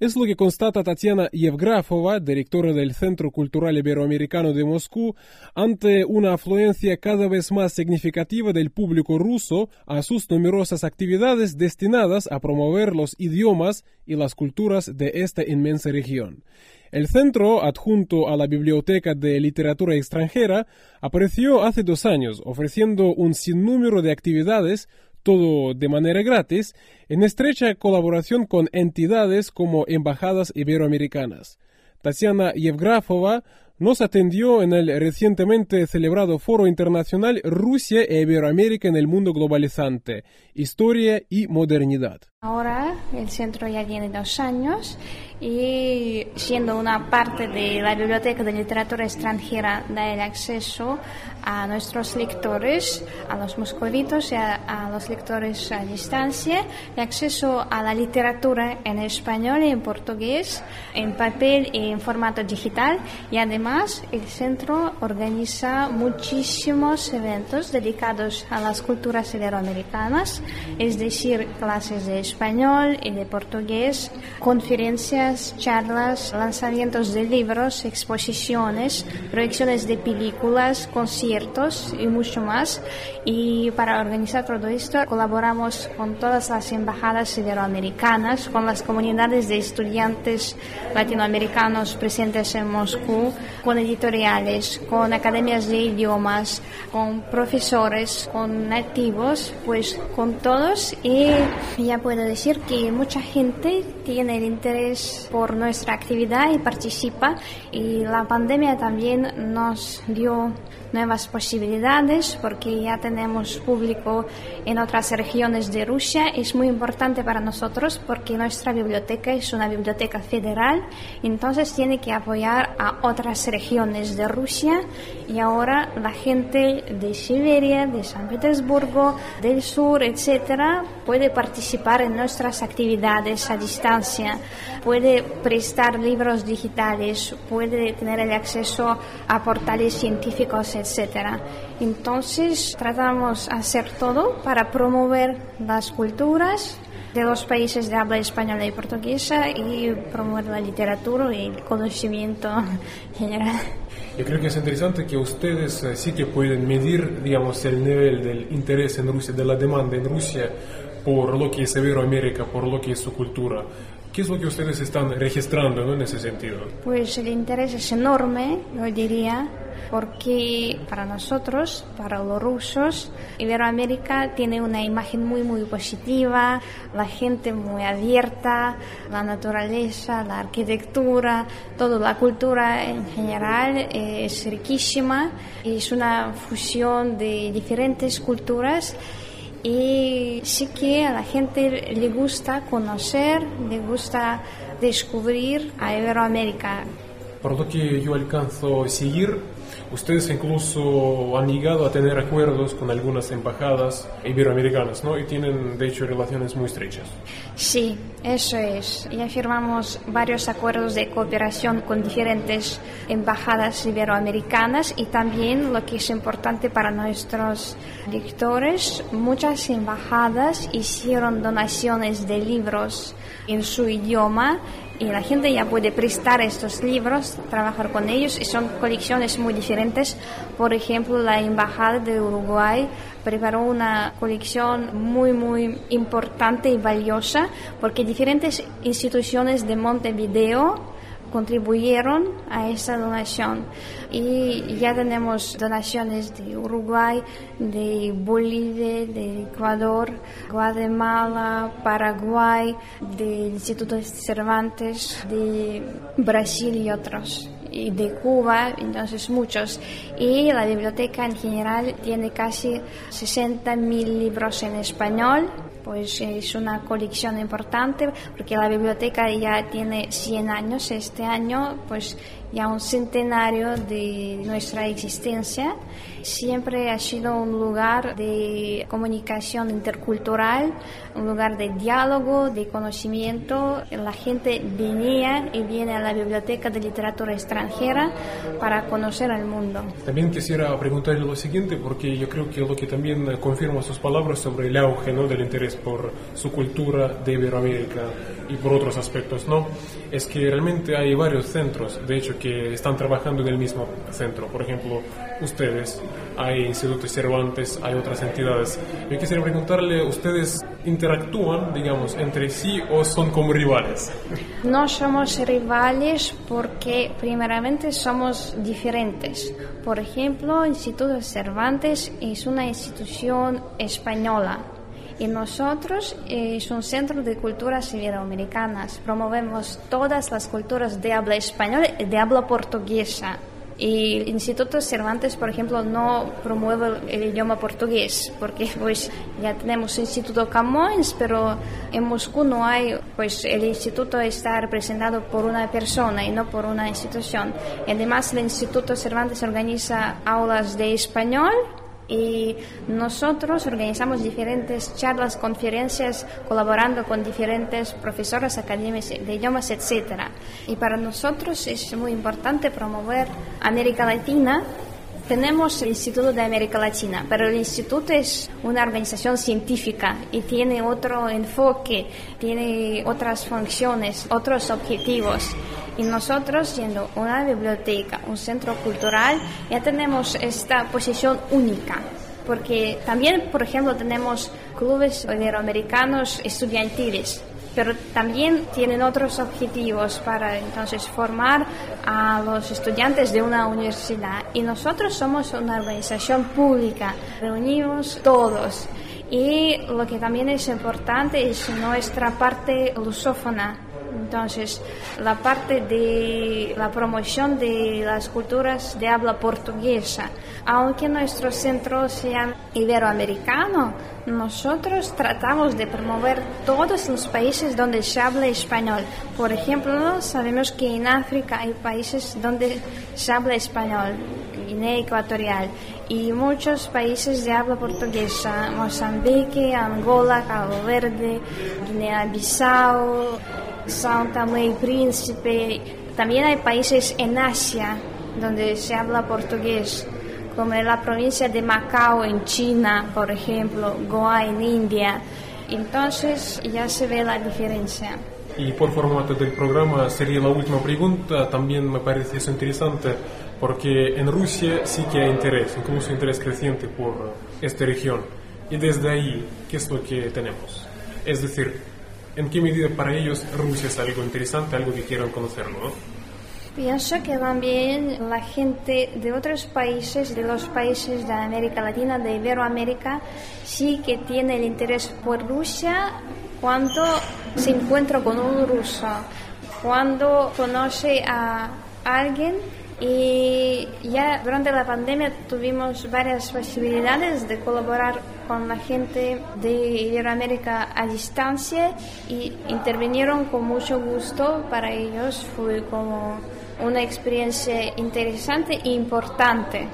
Es lo que constata Tatiana Yevgrafova, directora del Centro Cultural Iberoamericano de Moscú, ante una afluencia cada vez más significativa del público ruso a sus numerosas actividades destinadas a promover los idiomas y las culturas de esta inmensa región. El centro, adjunto a la Biblioteca de Literatura Extranjera, apareció hace dos años ofreciendo un sinnúmero de actividades todo de manera gratis, en estrecha colaboración con entidades como embajadas iberoamericanas. Tatiana Yevgrafova nos atendió en el recientemente celebrado Foro Internacional Rusia e Iberoamérica en el Mundo Globalizante, Historia y Modernidad. Ahora el centro ya tiene dos años y siendo una parte de la Biblioteca de Literatura Extranjera da el acceso a nuestros lectores, a los moscovitos y a, los lectores a distancia, el acceso a la literatura en español y en portugués, en papel y en formato digital. Y además el centro organiza muchísimos eventos dedicados a las culturas iberoamericanas, es decir, clases de español y de portugués, conferencias, charlas, lanzamientos de libros, exposiciones, proyecciones de películas, conciertos, y mucho más. Y para organizar todo esto colaboramos con todas las embajadas iberoamericanas, con las comunidades de estudiantes latinoamericanos presentes en Moscú, con editoriales, con academias de idiomas, con profesores, con nativos, pues con todos. Y ya puedo decir que mucha gente tiene interés por nuestra actividad y participa. Y la pandemia también nos dio nuevas posibilidades porque ya tenemos público en otras regiones de Rusia. Es muy importante para nosotros porque nuestra biblioteca es una biblioteca federal, entonces tiene que apoyar a otras regiones de Rusia y ahora la gente de Siberia, de San Petersburgo, del sur, etcétera, puede participar en nuestras actividades a distancia, puede prestar libros digitales, puede tener el acceso a portales científicos, etcétera. Entonces tratamos de hacer todo para promover las culturas de los países de habla española y portuguesa y promover la literatura y el conocimiento general. Yo creo que es interesante que ustedes eh, sí que pueden medir, digamos, el nivel del interés en Rusia, de la demanda en Rusia por lo que es Iberoamérica, por lo que es su cultura. ¿Qué es lo que ustedes están registrando en ese sentido? Pues el interés es enorme, yo diría, porque para nosotros, para los rusos, Iberoamérica tiene una imagen muy, muy positiva, la gente muy abierta, la naturaleza, la arquitectura, toda la cultura en general es riquísima, es una fusión de diferentes culturas y sí que a la gente le gusta conocer, le gusta descubrir a Iberoamérica. Por lo que yo alcanzo a seguir, ustedes incluso han llegado a tener acuerdos con algunas embajadas iberoamericanas, ¿no? Y tienen, de hecho, relaciones muy estrechas. Sí, eso es. Ya firmamos varios acuerdos de cooperación con diferentes embajadas iberoamericanas y también, lo que es importante para nuestros lectores, muchas embajadas hicieron donaciones de libros en su idioma y la gente ya puede prestar estos libros, trabajar con ellos y son colecciones muy diferentes. Por ejemplo, la Embajada de Uruguay preparó una colección muy, muy importante y valiosa porque diferentes instituciones de Montevideo contribuyeron a esa donación. Y ya tenemos donaciones de Uruguay, de Bolivia, de Ecuador, Guatemala, Paraguay, del Instituto Cervantes, de Brasil y otros y de Cuba, entonces muchos. Y la biblioteca en general tiene casi 60.000 libros en español, pues es una colección importante porque la biblioteca ya tiene 100 años este año, pues ya un centenario de nuestra existencia. Siempre ha sido un lugar de comunicación intercultural, un lugar de diálogo, de conocimiento. La gente venía y viene a la Biblioteca de Literatura Extranjera para conocer el mundo. También quisiera preguntarle lo siguiente, porque yo creo que lo que también confirma sus palabras sobre el auge ¿no? del interés por su cultura de Iberoamérica y por otros aspectos, ¿no? Es que realmente hay varios centros, de hecho, que están trabajando en el mismo centro. Por ejemplo, ustedes, hay institutos Cervantes, hay otras entidades. Yo quisiera preguntarle, ¿ustedes interactúan, digamos, entre sí o son como rivales? No somos rivales porque primeramente somos diferentes. Por ejemplo, el Instituto Cervantes es una institución española y nosotros eh, es un centro de culturas iberoamericanas. Promovemos todas las culturas de habla española y de habla portuguesa. Y el Instituto Cervantes, por ejemplo, no promueve el idioma portugués, porque pues ya tenemos el Instituto Camões, pero en Moscú no hay, pues el instituto está representado por una persona y no por una institución. Además el Instituto Cervantes organiza aulas de español y nosotros organizamos diferentes charlas, conferencias, colaborando con diferentes profesores académicos de idiomas, etc. Y para nosotros es muy importante promover América Latina. Tenemos el Instituto de América Latina, pero el instituto es una organización científica y tiene otro enfoque, tiene otras funciones, otros objetivos. Y nosotros, siendo una biblioteca, un centro cultural, ya tenemos esta posición única. Porque también, por ejemplo, tenemos clubes iberoamericanos estudiantiles, pero también tienen otros objetivos para entonces formar a los estudiantes de una universidad. Y nosotros somos una organización pública, reunimos todos. Y lo que también es importante es nuestra parte lusófona entonces, la parte de la promoción de las culturas de habla portuguesa, aunque nuestro centro sea iberoamericano, nosotros tratamos de promover todos los países donde se habla español. Por ejemplo, sabemos que en África hay países donde se habla español, Guinea Ecuatorial, y muchos países de habla portuguesa, Mozambique, Angola, Cabo Verde, Guinea-Bissau, São Tomé y Príncipe. También hay países en Asia donde se habla portugués, como la provincia de Macao en China, por ejemplo, Goa en India. Entonces ya se ve la diferencia. Y por formato del programa sería la última pregunta. También me parece eso interesante porque en Rusia sí que hay interés, incluso interés creciente por esta región. Y desde ahí, ¿qué es lo que tenemos? Es decir, ¿En qué medida para ellos Rusia es algo interesante, algo que quieran conocerlo? ¿no? Pienso que también la gente de otros países, de los países de América Latina, de Iberoamérica, sí que tiene el interés por Rusia cuando se encuentra con un ruso, cuando conoce a alguien y ya durante la pandemia tuvimos varias posibilidades de colaborar con la gente de Iberoamérica a distancia y intervinieron con mucho gusto. Para ellos fue como una experiencia interesante e importante.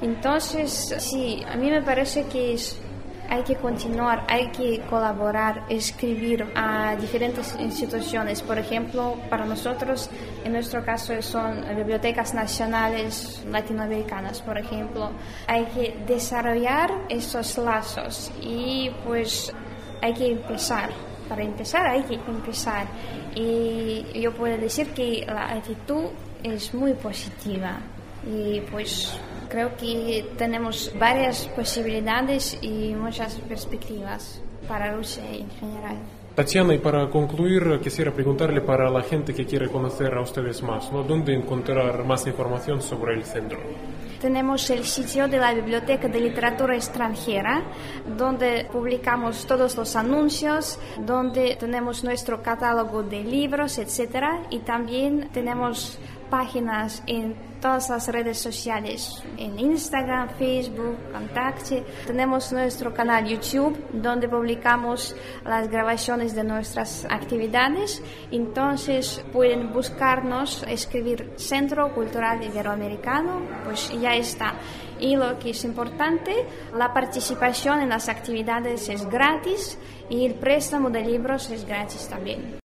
Entonces, sí, a mí me parece que es hay que continuar, hay que colaborar, escribir a diferentes instituciones. Por ejemplo, para nosotros, en nuestro caso, son bibliotecas nacionales latinoamericanas, por ejemplo. Hay que desarrollar esos lazos y pues hay que empezar. Para empezar hay que empezar. Y yo puedo decir que la actitud es muy positiva. Y pues Creo que tenemos varias posibilidades y muchas perspectivas para Rusia en general. Tatiana, y para concluir, quisiera preguntarle para la gente que quiere conocer a ustedes más, ¿no? ¿dónde encontrar más información sobre el centro? Tenemos el sitio de la Biblioteca de Literatura Extranjera, donde publicamos todos los anuncios, donde tenemos nuestro catálogo de libros, etc. Y también tenemos páginas en todas las redes sociales, en Instagram, Facebook, Contacte. Tenemos nuestro canal YouTube donde publicamos las grabaciones de nuestras actividades. Entonces pueden buscarnos, escribir Centro Cultural Iberoamericano, pues ya está. Y lo que es importante, la participación en las actividades es gratis y el préstamo de libros es gratis también.